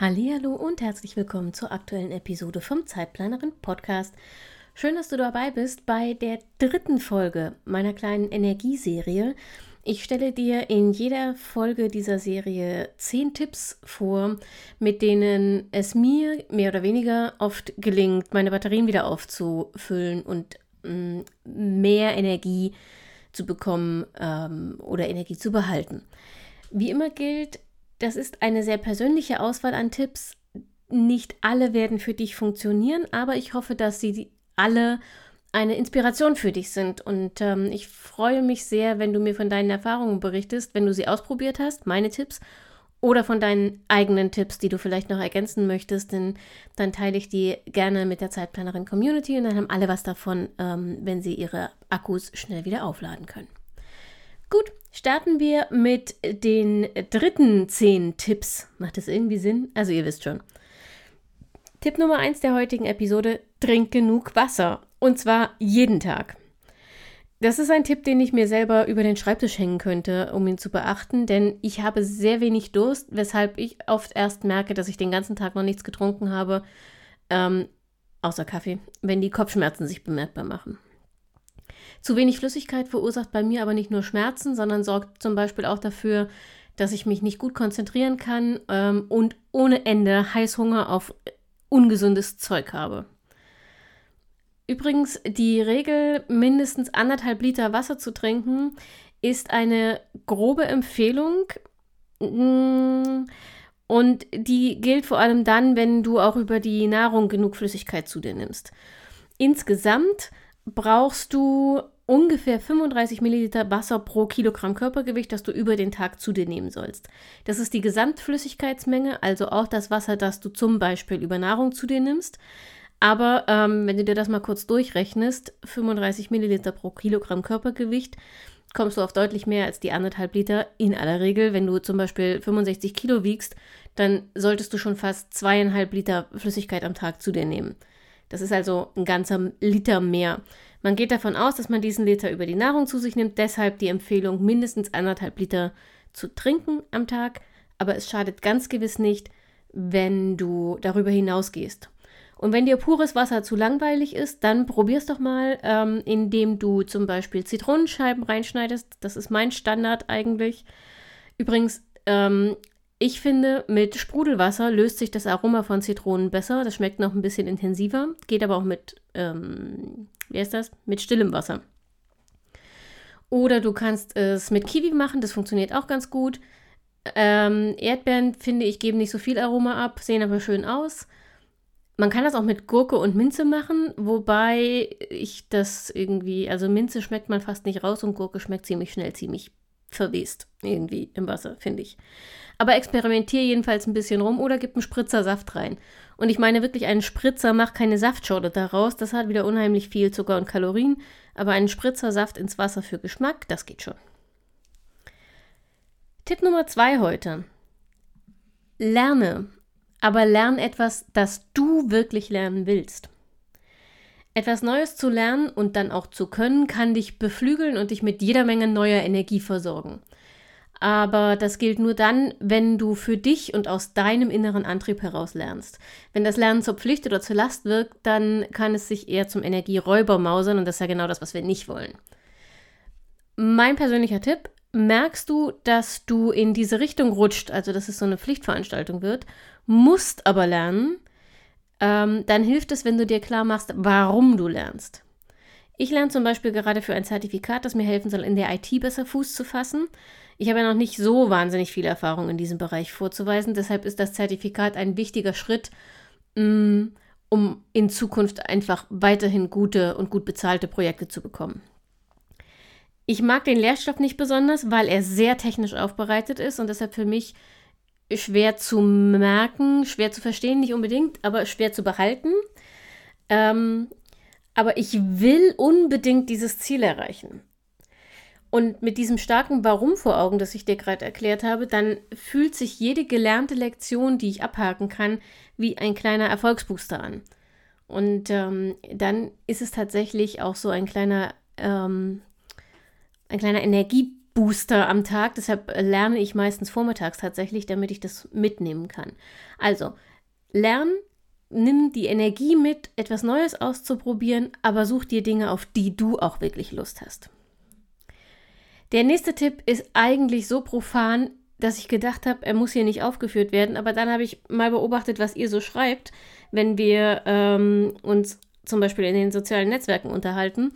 Hallo und herzlich willkommen zur aktuellen Episode vom Zeitplanerin Podcast. Schön, dass du dabei bist bei der dritten Folge meiner kleinen Energieserie. Ich stelle dir in jeder Folge dieser Serie zehn Tipps vor, mit denen es mir mehr oder weniger oft gelingt, meine Batterien wieder aufzufüllen und mm, mehr Energie zu bekommen ähm, oder Energie zu behalten. Wie immer gilt, das ist eine sehr persönliche Auswahl an Tipps. Nicht alle werden für dich funktionieren, aber ich hoffe, dass sie alle eine Inspiration für dich sind. Und ähm, ich freue mich sehr, wenn du mir von deinen Erfahrungen berichtest, wenn du sie ausprobiert hast, meine Tipps, oder von deinen eigenen Tipps, die du vielleicht noch ergänzen möchtest, denn dann teile ich die gerne mit der Zeitplanerin Community und dann haben alle was davon, ähm, wenn sie ihre Akkus schnell wieder aufladen können. Gut, starten wir mit den dritten zehn Tipps. Macht das irgendwie Sinn? Also ihr wisst schon. Tipp Nummer eins der heutigen Episode, trink genug Wasser. Und zwar jeden Tag. Das ist ein Tipp, den ich mir selber über den Schreibtisch hängen könnte, um ihn zu beachten, denn ich habe sehr wenig Durst, weshalb ich oft erst merke, dass ich den ganzen Tag noch nichts getrunken habe, ähm, außer Kaffee, wenn die Kopfschmerzen sich bemerkbar machen. Zu wenig Flüssigkeit verursacht bei mir aber nicht nur Schmerzen, sondern sorgt zum Beispiel auch dafür, dass ich mich nicht gut konzentrieren kann ähm, und ohne Ende Heißhunger auf ungesundes Zeug habe. Übrigens, die Regel, mindestens anderthalb Liter Wasser zu trinken, ist eine grobe Empfehlung. Mm, und die gilt vor allem dann, wenn du auch über die Nahrung genug Flüssigkeit zu dir nimmst. Insgesamt brauchst du ungefähr 35 Milliliter Wasser pro Kilogramm Körpergewicht, das du über den Tag zu dir nehmen sollst. Das ist die Gesamtflüssigkeitsmenge, also auch das Wasser, das du zum Beispiel über Nahrung zu dir nimmst. Aber ähm, wenn du dir das mal kurz durchrechnest, 35 Milliliter pro Kilogramm Körpergewicht, kommst du auf deutlich mehr als die anderthalb Liter in aller Regel. Wenn du zum Beispiel 65 Kilo wiegst, dann solltest du schon fast zweieinhalb Liter Flüssigkeit am Tag zu dir nehmen. Das ist also ein ganzer Liter mehr. Man geht davon aus, dass man diesen Liter über die Nahrung zu sich nimmt, deshalb die Empfehlung, mindestens anderthalb Liter zu trinken am Tag. Aber es schadet ganz gewiss nicht, wenn du darüber hinausgehst. Und wenn dir pures Wasser zu langweilig ist, dann probier's doch mal, ähm, indem du zum Beispiel Zitronenscheiben reinschneidest. Das ist mein Standard eigentlich. Übrigens, ähm, ich finde, mit Sprudelwasser löst sich das Aroma von Zitronen besser. Das schmeckt noch ein bisschen intensiver, geht aber auch mit, ähm, wie heißt das? Mit stillem Wasser. Oder du kannst es mit Kiwi machen, das funktioniert auch ganz gut. Ähm, Erdbeeren, finde ich, geben nicht so viel Aroma ab, sehen aber schön aus. Man kann das auch mit Gurke und Minze machen, wobei ich das irgendwie, also Minze schmeckt man fast nicht raus und Gurke schmeckt ziemlich schnell, ziemlich verwest irgendwie im Wasser, finde ich. Aber experimentiere jedenfalls ein bisschen rum oder gib einen Spritzer Saft rein. Und ich meine wirklich, einen Spritzer macht keine Saftschorle daraus. Das hat wieder unheimlich viel Zucker und Kalorien. Aber einen Spritzer Saft ins Wasser für Geschmack, das geht schon. Tipp Nummer zwei heute. Lerne. Aber lern etwas, das du wirklich lernen willst. Etwas Neues zu lernen und dann auch zu können, kann dich beflügeln und dich mit jeder Menge neuer Energie versorgen. Aber das gilt nur dann, wenn du für dich und aus deinem inneren Antrieb heraus lernst. Wenn das Lernen zur Pflicht oder zur Last wirkt, dann kann es sich eher zum Energieräuber mausern und das ist ja genau das, was wir nicht wollen. Mein persönlicher Tipp, merkst du, dass du in diese Richtung rutscht, also dass es so eine Pflichtveranstaltung wird, musst aber lernen, ähm, dann hilft es, wenn du dir klar machst, warum du lernst. Ich lerne zum Beispiel gerade für ein Zertifikat, das mir helfen soll, in der IT besser Fuß zu fassen. Ich habe ja noch nicht so wahnsinnig viel Erfahrung in diesem Bereich vorzuweisen. Deshalb ist das Zertifikat ein wichtiger Schritt, mm, um in Zukunft einfach weiterhin gute und gut bezahlte Projekte zu bekommen. Ich mag den Lehrstoff nicht besonders, weil er sehr technisch aufbereitet ist und deshalb für mich schwer zu merken, schwer zu verstehen, nicht unbedingt, aber schwer zu behalten. Ähm, aber ich will unbedingt dieses Ziel erreichen. Und mit diesem starken Warum vor Augen, das ich dir gerade erklärt habe, dann fühlt sich jede gelernte Lektion, die ich abhaken kann, wie ein kleiner Erfolgsbooster an. Und ähm, dann ist es tatsächlich auch so ein kleiner, ähm, ein kleiner Energiebooster am Tag. Deshalb lerne ich meistens vormittags tatsächlich, damit ich das mitnehmen kann. Also, lernen, nimm die Energie mit, etwas Neues auszuprobieren, aber such dir Dinge, auf die du auch wirklich Lust hast. Der nächste Tipp ist eigentlich so profan, dass ich gedacht habe, er muss hier nicht aufgeführt werden. Aber dann habe ich mal beobachtet, was ihr so schreibt, wenn wir ähm, uns zum Beispiel in den sozialen Netzwerken unterhalten.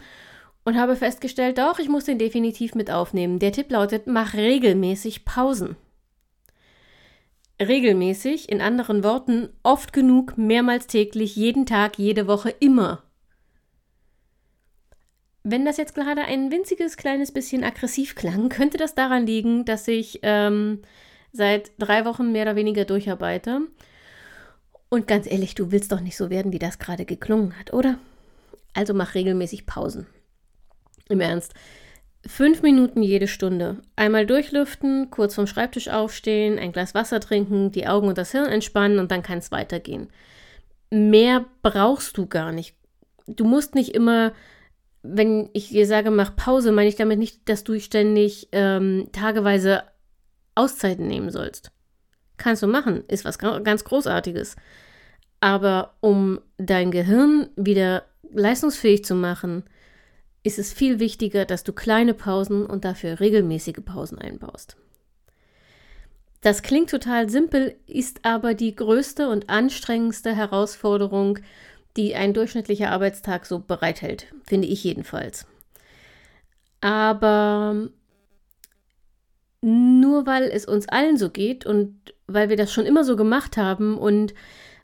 Und habe festgestellt, doch, ich muss den definitiv mit aufnehmen. Der Tipp lautet, mach regelmäßig Pausen. Regelmäßig, in anderen Worten, oft genug, mehrmals täglich, jeden Tag, jede Woche, immer. Wenn das jetzt gerade ein winziges kleines bisschen aggressiv klang, könnte das daran liegen, dass ich ähm, seit drei Wochen mehr oder weniger durcharbeite. Und ganz ehrlich, du willst doch nicht so werden, wie das gerade geklungen hat, oder? Also mach regelmäßig Pausen. Im Ernst. Fünf Minuten jede Stunde. Einmal durchlüften, kurz vom Schreibtisch aufstehen, ein Glas Wasser trinken, die Augen und das Hirn entspannen und dann kann es weitergehen. Mehr brauchst du gar nicht. Du musst nicht immer wenn ich dir sage, mach Pause, meine ich damit nicht, dass du ständig ähm, tageweise Auszeiten nehmen sollst. Kannst du machen, ist was ganz Großartiges. Aber um dein Gehirn wieder leistungsfähig zu machen, ist es viel wichtiger, dass du kleine Pausen und dafür regelmäßige Pausen einbaust. Das klingt total simpel, ist aber die größte und anstrengendste Herausforderung die ein durchschnittlicher Arbeitstag so bereithält, finde ich jedenfalls. Aber nur weil es uns allen so geht und weil wir das schon immer so gemacht haben und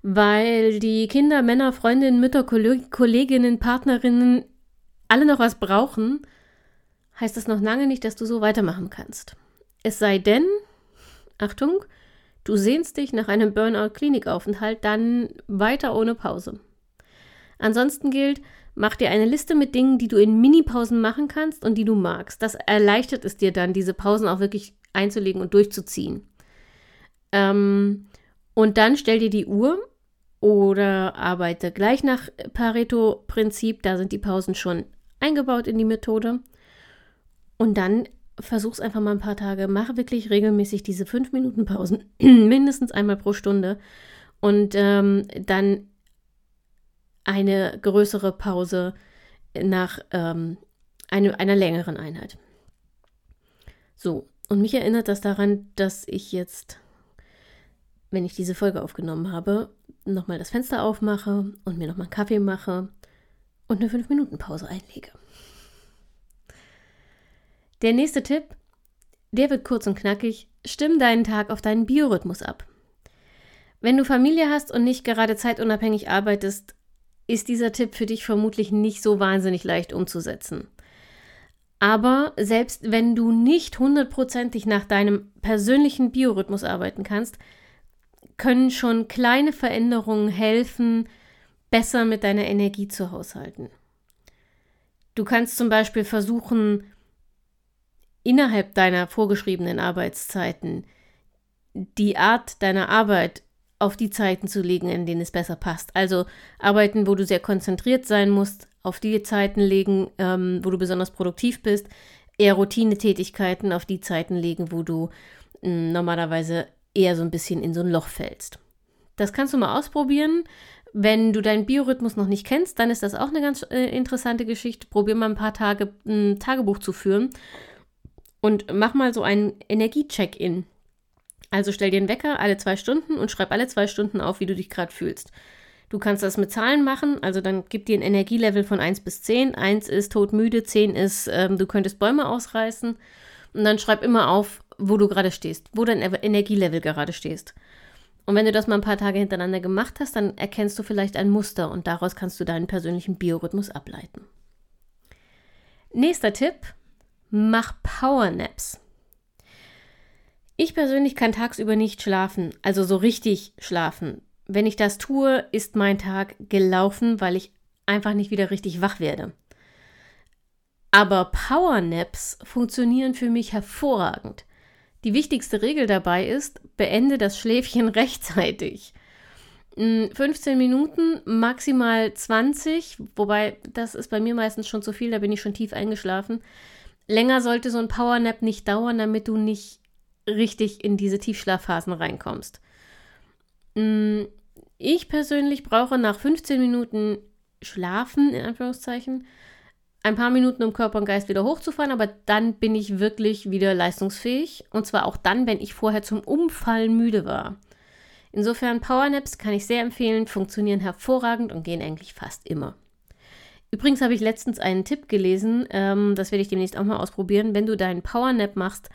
weil die Kinder, Männer, Freundinnen, Mütter, Kolleginnen, Partnerinnen alle noch was brauchen, heißt das noch lange nicht, dass du so weitermachen kannst. Es sei denn, Achtung, du sehnst dich nach einem Burnout-Klinikaufenthalt dann weiter ohne Pause. Ansonsten gilt, mach dir eine Liste mit Dingen, die du in Minipausen machen kannst und die du magst. Das erleichtert es dir dann, diese Pausen auch wirklich einzulegen und durchzuziehen. Ähm, und dann stell dir die Uhr oder arbeite gleich nach Pareto-Prinzip. Da sind die Pausen schon eingebaut in die Methode. Und dann versuch's einfach mal ein paar Tage. Mach wirklich regelmäßig diese 5 Minuten Pausen, mindestens einmal pro Stunde. Und ähm, dann eine größere Pause nach ähm, eine, einer längeren Einheit. So, und mich erinnert das daran, dass ich jetzt, wenn ich diese Folge aufgenommen habe, nochmal das Fenster aufmache und mir nochmal einen Kaffee mache und eine 5-Minuten-Pause einlege. Der nächste Tipp, der wird kurz und knackig. Stimm deinen Tag auf deinen Biorhythmus ab. Wenn du Familie hast und nicht gerade zeitunabhängig arbeitest, ist dieser Tipp für dich vermutlich nicht so wahnsinnig leicht umzusetzen. Aber selbst wenn du nicht hundertprozentig nach deinem persönlichen Biorhythmus arbeiten kannst, können schon kleine Veränderungen helfen, besser mit deiner Energie zu haushalten. Du kannst zum Beispiel versuchen, innerhalb deiner vorgeschriebenen Arbeitszeiten die Art deiner Arbeit auf die Zeiten zu legen, in denen es besser passt. Also Arbeiten, wo du sehr konzentriert sein musst, auf die Zeiten legen, ähm, wo du besonders produktiv bist, eher Routinetätigkeiten auf die Zeiten legen, wo du mh, hm, normalerweise eher so ein bisschen in so ein Loch fällst. Das kannst du mal ausprobieren. Wenn du deinen Biorhythmus noch nicht kennst, dann ist das auch eine ganz äh, interessante Geschichte. Probier mal ein paar Tage ein Tagebuch zu führen und mach mal so einen Energie-Check-In. Also stell dir einen Wecker alle zwei Stunden und schreib alle zwei Stunden auf, wie du dich gerade fühlst. Du kannst das mit Zahlen machen, also dann gib dir ein Energielevel von 1 bis 10. 1 ist todmüde, 10 ist, ähm, du könntest Bäume ausreißen. Und dann schreib immer auf, wo du gerade stehst, wo dein Energielevel gerade stehst. Und wenn du das mal ein paar Tage hintereinander gemacht hast, dann erkennst du vielleicht ein Muster und daraus kannst du deinen persönlichen Biorhythmus ableiten. Nächster Tipp: Mach Powernaps. Ich persönlich kann tagsüber nicht schlafen, also so richtig schlafen. Wenn ich das tue, ist mein Tag gelaufen, weil ich einfach nicht wieder richtig wach werde. Aber Powernaps funktionieren für mich hervorragend. Die wichtigste Regel dabei ist, beende das Schläfchen rechtzeitig. 15 hm, Minuten, maximal 20, wobei das ist bei mir meistens schon zu viel, da bin ich schon tief eingeschlafen. Länger sollte so ein Powernap nicht dauern, damit du nicht richtig in diese Tiefschlafphasen reinkommst. Hm, ich persönlich brauche nach 15 Minuten Schlafen, in Anführungszeichen, ein paar Minuten, um Körper und Geist wieder hochzufahren, aber dann bin ich wirklich wieder leistungsfähig. Und zwar auch dann, wenn ich vorher zum Umfallen müde war. Insofern Powernaps kann ich sehr empfehlen, funktionieren hervorragend und gehen eigentlich fast immer. Übrigens habe ich letztens einen Tipp gelesen, ähm, das werde ich demnächst auch mal ausprobieren. Wenn du deinen Powernap machst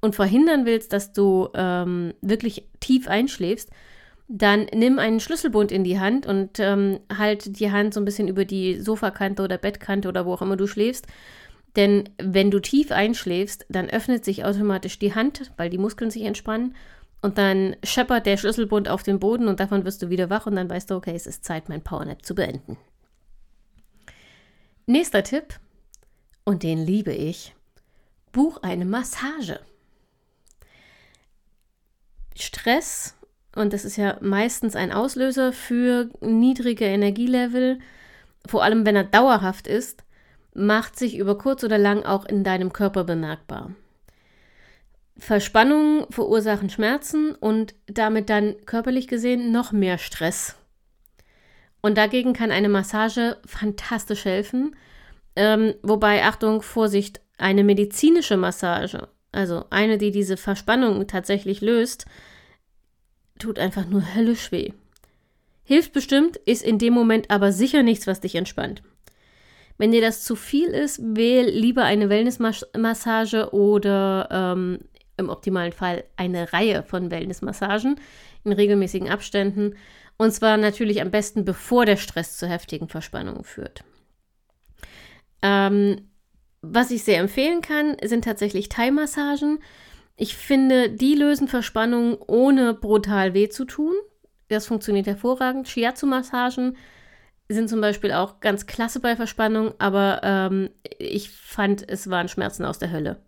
und verhindern willst, dass du ähm, wirklich tief einschläfst, dann nimm einen Schlüsselbund in die Hand und ähm, halt die Hand so ein bisschen über die Sofakante oder Bettkante oder wo auch immer du schläfst. Denn wenn du tief einschläfst, dann öffnet sich automatisch die Hand, weil die Muskeln sich entspannen. Und dann scheppert der Schlüsselbund auf den Boden und davon wirst du wieder wach und dann weißt du, okay, es ist Zeit, mein Powernap zu beenden. Nächster Tipp, und den liebe ich, buch eine Massage. Stress und das ist ja meistens ein Auslöser für niedrige Energielevel, vor allem wenn er dauerhaft ist, macht sich über kurz oder lang auch in deinem Körper bemerkbar. Verspannungen verursachen Schmerzen und damit dann körperlich gesehen noch mehr Stress. Und dagegen kann eine Massage fantastisch helfen. Ähm, wobei, Achtung, Vorsicht, eine medizinische Massage, also eine, die diese Verspannung tatsächlich löst, tut einfach nur höllisch weh. Hilft bestimmt, ist in dem Moment aber sicher nichts, was dich entspannt. Wenn dir das zu viel ist, wähl lieber eine Wellnessmassage oder ähm, im optimalen Fall eine Reihe von Wellnessmassagen in regelmäßigen Abständen. Und zwar natürlich am besten, bevor der Stress zu heftigen Verspannungen führt. Ähm, was ich sehr empfehlen kann, sind tatsächlich Thai-Massagen. Ich finde, die lösen Verspannungen ohne brutal weh zu tun. Das funktioniert hervorragend. Shiatsu-Massagen sind zum Beispiel auch ganz klasse bei Verspannung, aber ähm, ich fand, es waren Schmerzen aus der Hölle.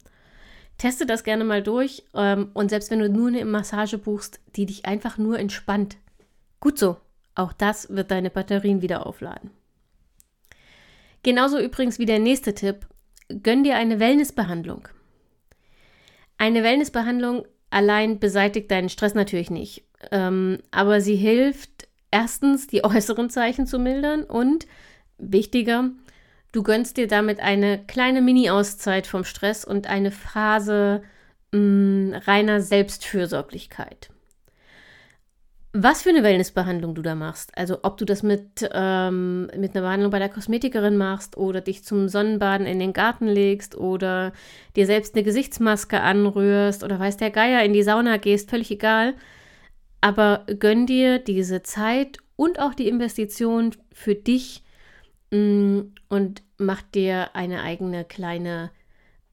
Teste das gerne mal durch ähm, und selbst wenn du nur eine Massage buchst, die dich einfach nur entspannt. Gut so, auch das wird deine Batterien wieder aufladen. Genauso übrigens wie der nächste Tipp, gönn dir eine Wellnessbehandlung. Eine Wellnessbehandlung allein beseitigt deinen Stress natürlich nicht, ähm, aber sie hilft erstens, die äußeren Zeichen zu mildern und wichtiger, du gönnst dir damit eine kleine Mini-Auszeit vom Stress und eine Phase mh, mm, reiner Selbstfürsorglichkeit was für eine Wellnessbehandlung du da machst. Also ob du das mit, ähm, mit einer Behandlung bei der Kosmetikerin machst oder dich zum Sonnenbaden in den Garten legst oder dir selbst eine Gesichtsmaske anrührst oder weiß der Geier in die Sauna gehst, völlig egal. Aber gönn dir diese Zeit und auch die Investition für dich mh, mm, und mach dir eine eigene kleine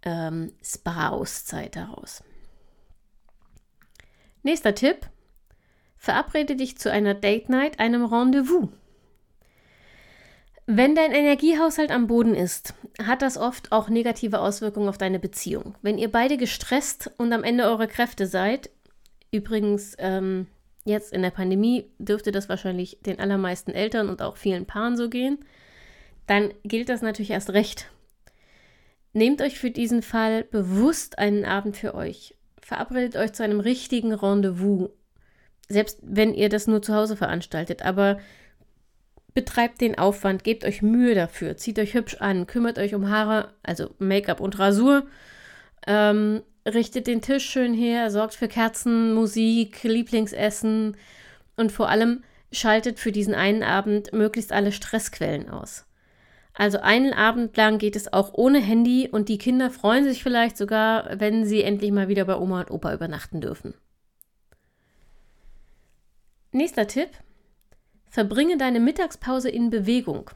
ähm, Spa-Auszeit daraus. Nächster Tipp Verabrede dich zu einer Date Night, einem Rendezvous. Wenn dein Energiehaushalt am Boden ist, hat das oft auch negative Auswirkungen auf deine Beziehung. Wenn ihr beide gestresst und am Ende eurer Kräfte seid, übrigens ähm, jetzt in der Pandemie dürfte das wahrscheinlich den allermeisten Eltern und auch vielen Paaren so gehen, dann gilt das natürlich erst recht. Nehmt euch für diesen Fall bewusst einen Abend für euch. Verabredet euch zu einem richtigen Rendezvous selbst wenn ihr das nur zu Hause veranstaltet, aber betreibt den Aufwand, gebt euch Mühe dafür, zieht euch hübsch an, kümmert euch um Haare, also Make-up und Rasur, ähm, richtet den Tisch schön her, sorgt für Kerzen, Musik, Lieblingsessen und vor allem schaltet für diesen einen Abend möglichst alle Stressquellen aus. Also einen Abend lang geht es auch ohne Handy und die Kinder freuen sich vielleicht sogar, wenn sie endlich mal wieder bei Oma und Opa übernachten dürfen. Nächster Tipp. Verbringe deine Mittagspause in Bewegung.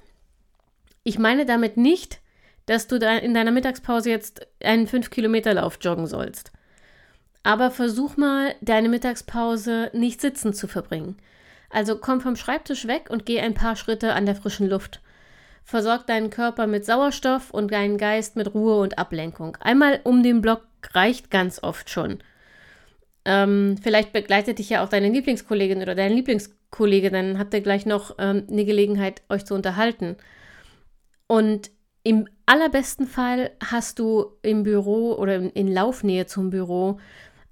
Ich meine damit nicht, dass du in deiner Mittagspause jetzt einen 5-Kilometer-Lauf joggen sollst. Aber versuch mal, deine Mittagspause nicht sitzend zu verbringen. Also komm vom Schreibtisch weg und geh ein paar Schritte an der frischen Luft. Versorg deinen Körper mit Sauerstoff und deinen Geist mit Ruhe und Ablenkung. Einmal um den Block reicht ganz oft schon. Ähm, vielleicht begleitet dich ja auch deine Lieblingskollegin oder dein Lieblingskollege, dann habt ihr gleich noch ähm, eine Gelegenheit, euch zu unterhalten. Und im allerbesten Fall hast du im Büro oder in Laufnähe zum Büro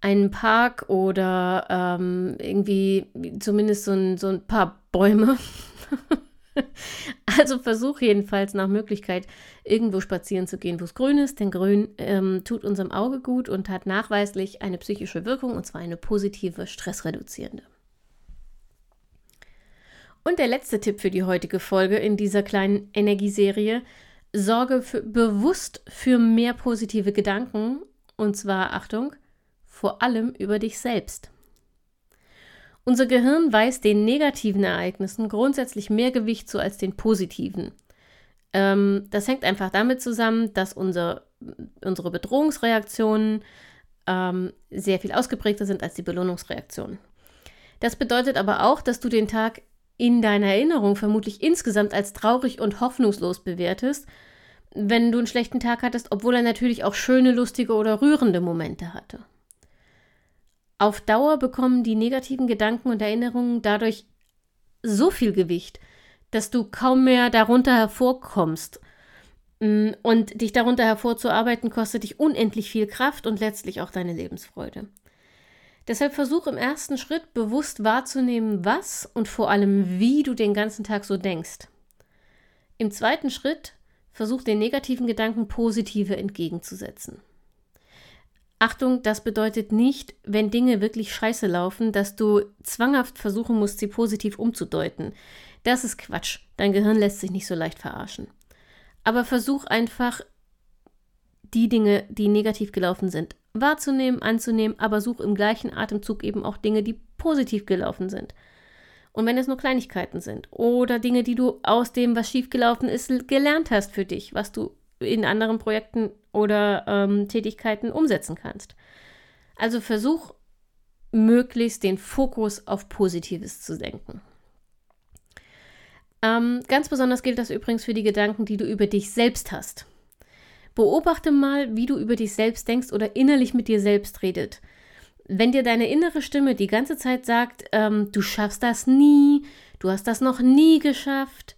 einen Park oder ähm, irgendwie zumindest so ein, so ein paar Bäume. also versuch jedenfalls nach Möglichkeit irgendwo spazieren zu gehen, wo es grün ist, denn grün ähm, tut unserem Auge gut und hat nachweislich eine psychische Wirkung und zwar eine positive, stressreduzierende. Und der letzte Tipp für die heutige Folge in dieser kleinen Energieserie, sorge für, bewusst für mehr positive Gedanken und zwar, Achtung, vor allem über dich selbst. Unser Gehirn weist den negativen Ereignissen grundsätzlich mehr Gewicht zu als den positiven. Ähm, das hängt einfach damit zusammen, dass unser, unsere Bedrohungsreaktionen ähm, sehr viel ausgeprägter sind als die Belohnungsreaktionen. Das bedeutet aber auch, dass du den Tag in deiner Erinnerung vermutlich insgesamt als traurig und hoffnungslos bewertest, wenn du einen schlechten Tag hattest, obwohl er natürlich auch schöne, lustige oder rührende Momente hatte. Auf Dauer bekommen die negativen Gedanken und Erinnerungen dadurch so viel Gewicht, dass du kaum mehr darunter hervorkommst. Mm, und dich darunter hervorzuarbeiten, kostet dich unendlich viel Kraft und letztlich auch deine Lebensfreude. Deshalb versuch im ersten Schritt bewusst wahrzunehmen, was und vor allem wie du den ganzen Tag so denkst. Im zweiten Schritt versuch den negativen Gedanken positive entgegenzusetzen. Achtung, das bedeutet nicht, wenn Dinge wirklich scheiße laufen, dass du zwanghaft versuchen musst, sie positiv umzudeuten. Das ist Quatsch. Dein Gehirn lässt sich nicht so leicht verarschen. Aber versuch einfach, die Dinge, die negativ gelaufen sind, wahrzunehmen, anzunehmen, aber such im gleichen Atemzug eben auch Dinge, die positiv gelaufen sind. Und wenn es nur Kleinigkeiten sind oder Dinge, die du aus dem, was schiefgelaufen ist, gelernt hast für dich, was du in anderen Projekten oder ähm, Tätigkeiten umsetzen kannst. Also versuch möglichst den Fokus auf Positives zu senken. Ähm, ganz besonders gilt das übrigens für die Gedanken, die du über dich selbst hast. Beobachte mal, wie du über dich selbst denkst oder innerlich mit dir selbst redet. Wenn dir deine innere Stimme die ganze Zeit sagt, ähm, du schaffst das nie, du hast das noch nie geschafft,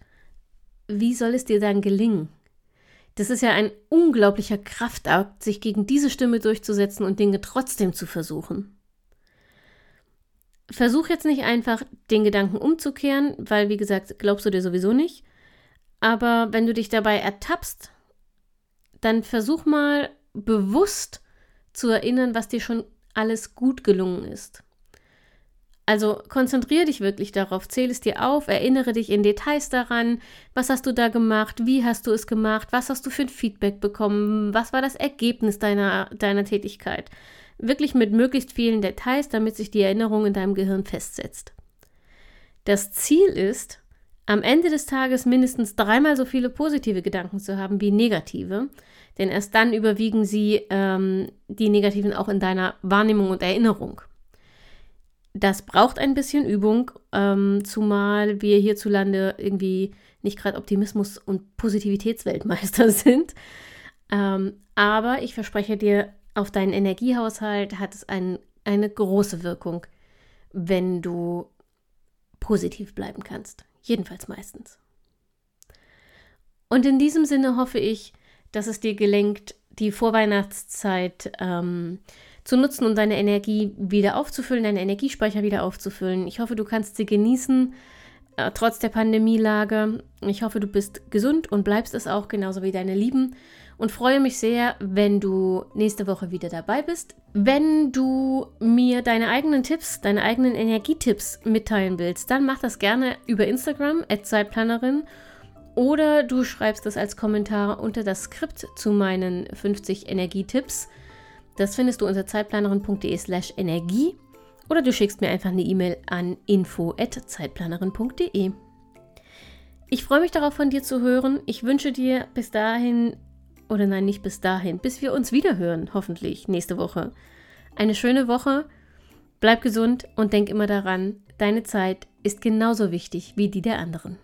wie soll es dir dann gelingen? Das ist ja ein unglaublicher Kraftakt, sich gegen diese Stimme durchzusetzen und Dinge trotzdem zu versuchen. Versuch jetzt nicht einfach, den Gedanken umzukehren, weil, wie gesagt, glaubst du dir sowieso nicht. Aber wenn du dich dabei ertappst, dann versuch mal bewusst zu erinnern, was dir schon alles gut gelungen ist. Also konzentriere dich wirklich darauf, zähle es dir auf, erinnere dich in Details daran, was hast du da gemacht, wie hast du es gemacht, was hast du für ein Feedback bekommen, was war das Ergebnis deiner, deiner Tätigkeit. Wirklich mit möglichst vielen Details, damit sich die Erinnerung in deinem Gehirn festsetzt. Das Ziel ist, am Ende des Tages mindestens dreimal so viele positive Gedanken zu haben wie negative, denn erst dann überwiegen sie ähm, die negativen auch in deiner Wahrnehmung und Erinnerung. Das braucht ein bisschen Übung, ähm, zumal wir hierzulande irgendwie nicht gerade Optimismus- und Positivitätsweltmeister sind. Ähm, aber ich verspreche dir, auf deinen Energiehaushalt hat es ein, eine große Wirkung, wenn du positiv bleiben kannst. Jedenfalls meistens. Und in diesem Sinne hoffe ich, dass es dir gelingt, die Vorweihnachtszeit ähm, zu nutzen, um deine Energie wieder aufzufüllen, deine Energiespeicher wieder aufzufüllen. Ich hoffe, du kannst sie genießen, äh, trotz der Pandemielage. Ich hoffe, du bist gesund und bleibst es auch, genauso wie deine Lieben. Und freue mich sehr, wenn du nächste Woche wieder dabei bist. Wenn du mir deine eigenen Tipps, deine eigenen Energietipps mitteilen willst, dann mach das gerne über Instagram, Zeitplanerin. Oder du schreibst das als Kommentar unter das Skript zu meinen 50 Energietipps. Das findest du unter zeitplanerin.de slash Energie oder du schickst mir einfach eine E-Mail an info.zeitplanerin.de. Ich freue mich darauf, von dir zu hören. Ich wünsche dir bis dahin, oder nein, nicht bis dahin, bis wir uns wieder hören, hoffentlich nächste Woche. eine schöne Woche, bleib gesund und denk immer daran, deine Zeit ist genauso wichtig wie die der anderen.